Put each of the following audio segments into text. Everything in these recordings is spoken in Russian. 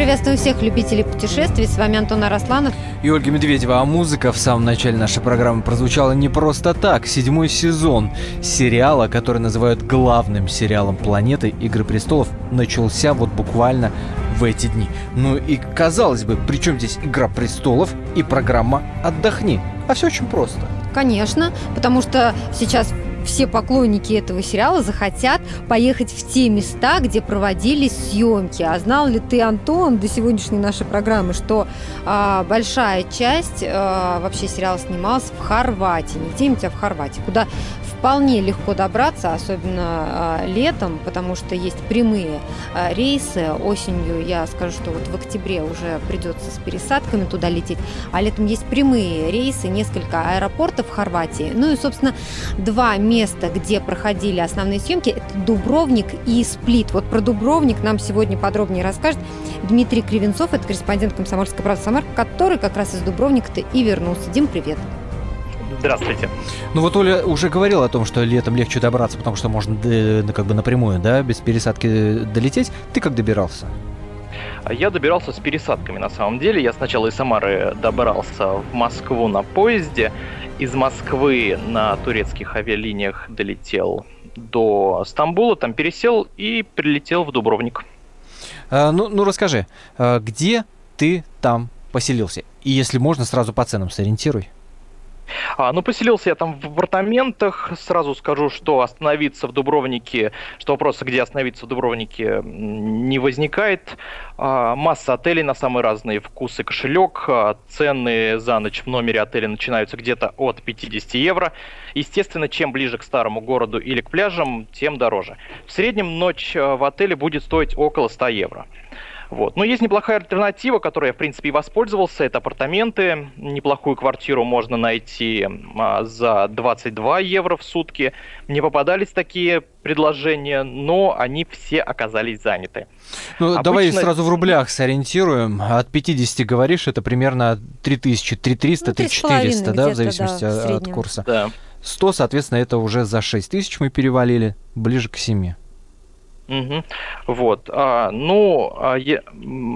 Мы приветствуем всех любителей путешествий. С вами Антон Арасланов. И Ольга Медведева. А музыка в самом начале нашей программы прозвучала не просто так. Седьмой сезон сериала, который называют главным сериалом планеты «Игры престолов», начался вот буквально в эти дни. Ну и казалось бы, при чем здесь «Игра престолов» и программа «Отдохни»? А все очень просто. Конечно, потому что сейчас все поклонники этого сериала захотят поехать в те места, где проводились съемки. А знал ли ты, Антон, до сегодняшней нашей программы, что а, большая часть а, вообще сериала снималась в Хорватии, не где-нибудь, а в Хорватии, куда вполне легко добраться, особенно а, летом, потому что есть прямые а, рейсы. Осенью я скажу, что вот в октябре уже придется с пересадками туда лететь, а летом есть прямые рейсы, несколько аэропортов в Хорватии. Ну и, собственно, два места, где проходили основные съемки, это Дубровник и Сплит. Вот про Дубровник нам сегодня подробнее расскажет Дмитрий Кривенцов, это корреспондент «Комсомольской правды Самар», который как раз из Дубровника-то и вернулся. Дим, привет. Здравствуйте. Ну вот Оля уже говорила о том, что летом легче добраться, потому что можно как бы напрямую, да, без пересадки долететь. Ты как добирался? Я добирался с пересадками на самом деле. Я сначала из Самары добрался в Москву на поезде. Из Москвы на турецких авиалиниях долетел до Стамбула, там пересел и прилетел в Дубровник. А, ну, ну расскажи, а где ты там поселился? И если можно, сразу по ценам сориентируй. А, ну, поселился я там в апартаментах. Сразу скажу, что остановиться в Дубровнике, что вопроса, где остановиться в Дубровнике, не возникает. А, масса отелей на самые разные вкусы, кошелек. А, цены за ночь в номере отеля начинаются где-то от 50 евро. Естественно, чем ближе к старому городу или к пляжам, тем дороже. В среднем ночь а, в отеле будет стоить около 100 евро. Вот. Но есть неплохая альтернатива, которой я, в принципе, и воспользовался. Это апартаменты. Неплохую квартиру можно найти а, за 22 евро в сутки. Мне попадались такие предложения, но они все оказались заняты. Ну, Обычно... давай сразу в рублях сориентируем. От 50 говоришь, это примерно 3000, 3300, ну, 3400, да, в зависимости да, от курса. Да. 100, соответственно, это уже за 6000 мы перевалили, ближе к 7. Угу. Вот. А, ну, а, е,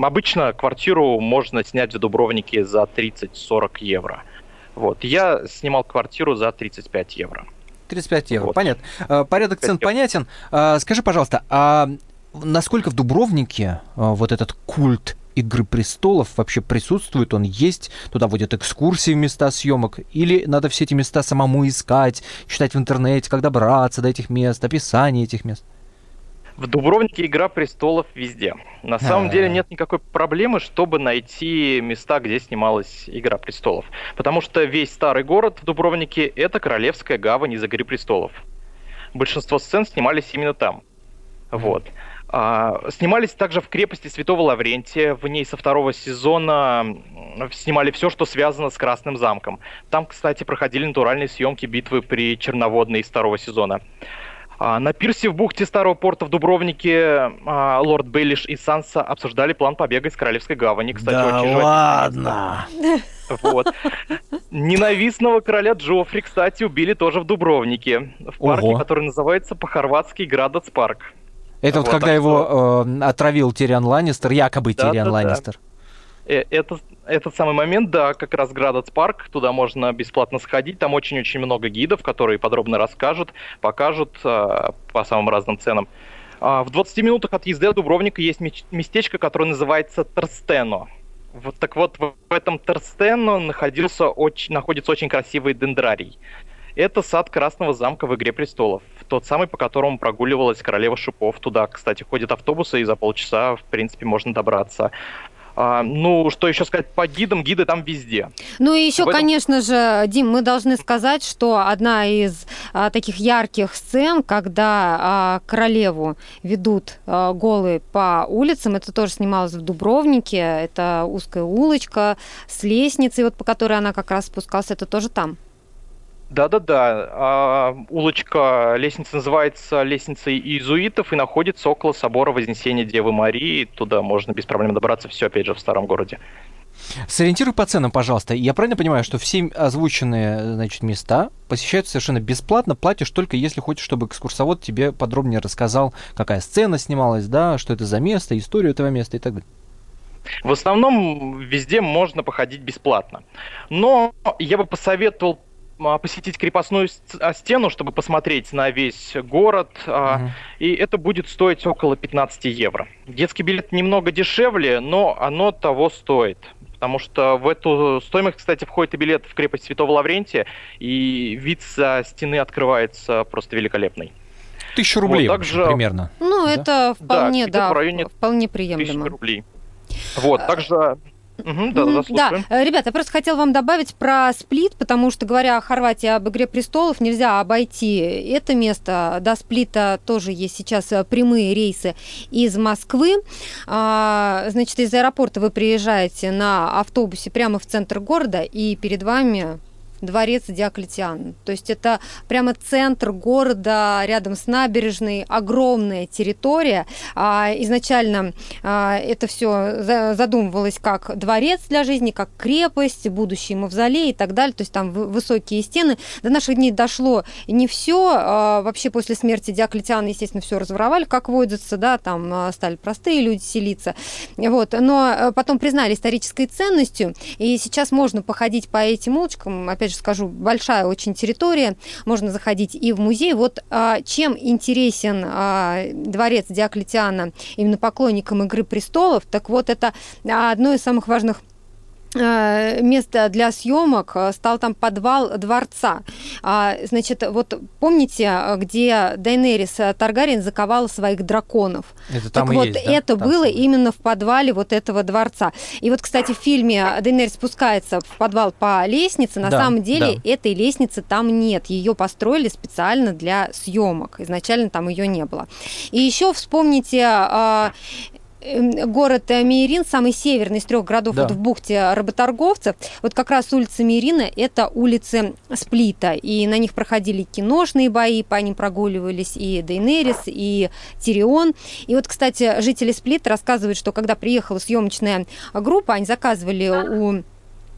обычно квартиру можно снять в Дубровнике за 30-40 евро. Вот. Я снимал квартиру за 35 евро. 35 евро, вот. понятно. А, порядок цен евро. понятен. А, скажи, пожалуйста, а насколько в Дубровнике а, вот этот культ Игры престолов вообще присутствует, он есть, туда водят экскурсии в места съемок, или надо все эти места самому искать, читать в интернете, как добраться до этих мест, описание этих мест? В Дубровнике «Игра престолов» везде. На самом деле нет никакой проблемы, чтобы найти места, где снималась «Игра престолов». Потому что весь старый город в Дубровнике — это Королевская гавань из «Игры престолов». Большинство сцен снимались именно там. Вот. А, снимались также в крепости Святого Лаврентия. В ней со второго сезона снимали все, что связано с Красным замком. Там, кстати, проходили натуральные съемки битвы при Черноводной из второго сезона. А, на пирсе в бухте Старого порта в Дубровнике а, лорд Бейлиш и Санса обсуждали план побега из Королевской гавани. Кстати, да очень ладно! Вот. Ненавистного короля Джоффри, кстати, убили тоже в Дубровнике. В парке, Ого. который называется по-хорватски Градоц парк. Это вот, вот когда его э, отравил Тириан Ланнистер, якобы да, Тириан да, Ланнистер. Да. Э, это, этот самый момент, да, как раз Градоц парк, туда можно бесплатно сходить, там очень-очень много гидов, которые подробно расскажут, покажут э, по самым разным ценам. Э, в 20 минутах от езды от Дубровника есть местечко, которое называется Торстено. Вот так вот, в этом Торстено находился очень, находится очень красивый дендрарий. Это сад Красного замка в «Игре престолов». Тот самый, по которому прогуливалась королева шипов. Туда, кстати, ходят автобусы, и за полчаса, в принципе, можно добраться. А, ну, что еще сказать по гидам? Гиды там везде. Ну и еще, этом... конечно же, Дим, мы должны сказать, что одна из а, таких ярких сцен, когда а, королеву ведут а, голые по улицам, это тоже снималось в Дубровнике, это узкая улочка с лестницей, вот по которой она как раз спускалась, это тоже там. Да-да-да. А, улочка, лестница называется лестницей иезуитов и находится около собора Вознесения Девы Марии. Туда можно без проблем добраться. Все, опять же, в старом городе. Сориентируй по ценам, пожалуйста. Я правильно понимаю, что все озвученные значит, места посещаются совершенно бесплатно, платишь только если хочешь, чтобы экскурсовод тебе подробнее рассказал, какая сцена снималась, да, что это за место, историю этого места и так далее. В основном везде можно походить бесплатно. Но я бы посоветовал посетить крепостную а, стену, чтобы посмотреть на весь город, угу. и это будет стоить около 15 евро. Детский билет немного дешевле, но оно того стоит. Потому что в эту стоимость, кстати, входит и билет в крепость Святого Лаврентия, и вид со стены открывается просто великолепный. Тысячу рублей вот, также... примерно. Ну, да? это вполне, да, да в районе вполне приемлемо. рублей. Вот, также Угу, да, да, да, э, ребята, я просто хотела вам добавить про сплит, потому что, говоря о Хорватии, об «Игре престолов», нельзя обойти это место. До сплита тоже есть сейчас э, прямые рейсы из Москвы. А, значит, из аэропорта вы приезжаете на автобусе прямо в центр города, и перед вами дворец Диоклетиана. То есть это прямо центр города, рядом с набережной, огромная территория. А, изначально а, это все задумывалось как дворец для жизни, как крепость, будущий мавзолей и так далее. То есть там высокие стены. До наших дней дошло не все. А, вообще после смерти Диоклетиана, естественно, все разворовали, как водится, да, там стали простые люди селиться. Вот. Но а, потом признали исторической ценностью, и сейчас можно походить по этим улочкам, опять же, же скажу, большая очень территория, можно заходить и в музей. Вот а, чем интересен а, дворец Диоклетиана именно поклонникам «Игры престолов», так вот это одно из самых важных место для съемок э, стал там подвал дворца. А, значит, вот помните, где Дайнерис Таргарин заковала своих драконов? Это там так вот, есть, да? это там было именно в подвале вот этого дворца. И вот, кстати, в фильме Дайнерис спускается в подвал по лестнице. На да, самом деле да. этой лестницы там нет. Ее построили специально для съемок. Изначально там ее не было. И еще вспомните город э, Мейрин, самый северный из трех городов да. вот в бухте работорговцев. Вот как раз улица Мейрина – это улицы Сплита. И на них проходили киношные бои, по ним прогуливались и Дейнерис, и Тирион. И вот, кстати, жители Сплита рассказывают, что когда приехала съемочная группа, они заказывали у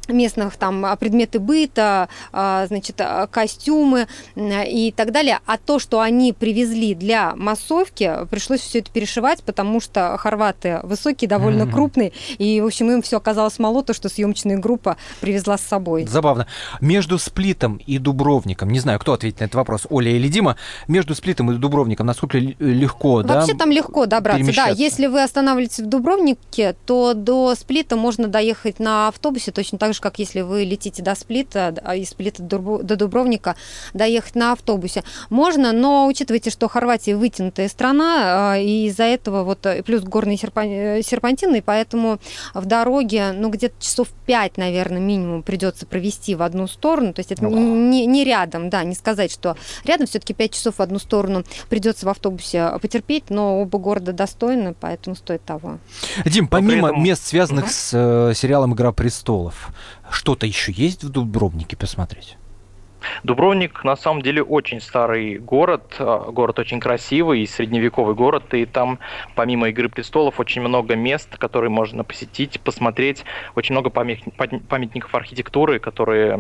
местных там а, предметы быта, а, значит, а, костюмы и так далее. А то, что они привезли для массовки, пришлось все это перешивать, потому что хорваты высокие, довольно mm-hmm. крупные, и, в общем, им все оказалось мало, то, что съемочная группа привезла с собой. Забавно. Между Сплитом и Дубровником, не знаю, кто ответит на этот вопрос, Оля или Дима, между Сплитом и Дубровником насколько легко, Вообще да? Вообще там легко добраться, да. Если вы останавливаетесь в Дубровнике, то до Сплита можно доехать на автобусе точно так же, же, как если вы летите до Сплита, а из Сплита до Дубровника, доехать на автобусе. Можно, но учитывайте, что Хорватия вытянутая страна, а, и из-за этого вот плюс горные серпантины, поэтому в дороге, ну, где-то часов 5, наверное, минимум придется провести в одну сторону. То есть это не, не рядом, да, не сказать, что рядом все-таки 5 часов в одну сторону придется в автобусе потерпеть, но оба города достойны, поэтому стоит того. Дим, помимо этом... мест, связанных угу. с э, сериалом Игра престолов, что-то еще есть в Дубровнике посмотреть? Дубровник на самом деле очень старый город, а, город очень красивый, средневековый город, и там помимо «Игры престолов» очень много мест, которые можно посетить, посмотреть, очень много памятников архитектуры, которые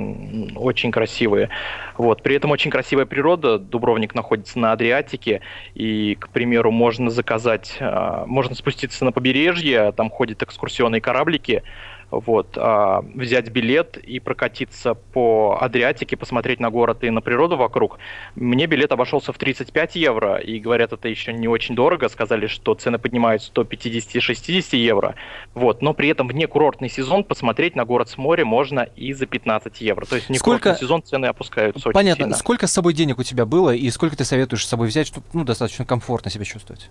очень красивые. Вот. При этом очень красивая природа, Дубровник находится на Адриатике, и, к примеру, можно заказать, а, можно спуститься на побережье, там ходят экскурсионные кораблики, вот, а, взять билет и прокатиться по Адриатике, посмотреть на город и на природу вокруг. Мне билет обошелся в 35 евро, и говорят, это еще не очень дорого, сказали, что цены поднимаются до 50-60 евро, вот, но при этом вне курортный сезон посмотреть на город с моря можно и за 15 евро, то есть вне сколько... курортный сезон цены опускаются Понятно, сильно. сколько с собой денег у тебя было, и сколько ты советуешь с собой взять, чтобы ну, достаточно комфортно себя чувствовать?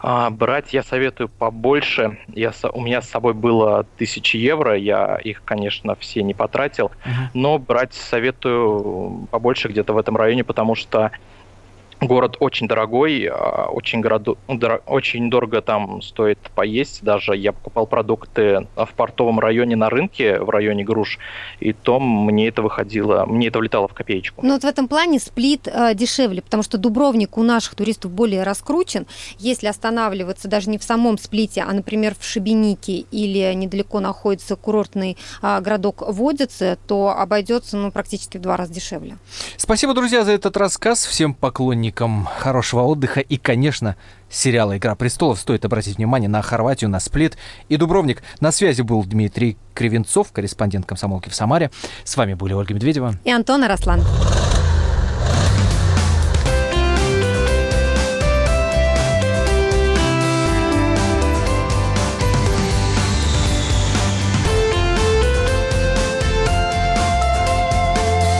А, брать я советую побольше. Я, у меня с собой было тысячи евро, я их, конечно, все не потратил, uh-huh. но брать советую побольше где-то в этом районе, потому что Город очень дорогой, а, очень, городу, очень дорого там стоит поесть. Даже я покупал продукты в портовом районе на рынке, в районе Груш, и то мне это выходило, мне это влетало в копеечку. Ну вот в этом плане сплит э, дешевле, потому что Дубровник у наших туристов более раскручен. Если останавливаться даже не в самом сплите, а, например, в Шибенике или недалеко находится курортный э, городок Водицы, то обойдется ну, практически в два раза дешевле. Спасибо, друзья, за этот рассказ. Всем поклонникам поклонникам хорошего отдыха и, конечно, сериала «Игра престолов» стоит обратить внимание на Хорватию, на Сплит и Дубровник. На связи был Дмитрий Кривенцов, корреспондент комсомолки в Самаре. С вами были Ольга Медведева и Антон Араслан.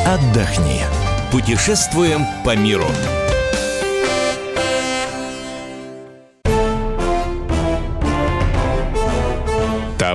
Отдохни. Путешествуем по миру.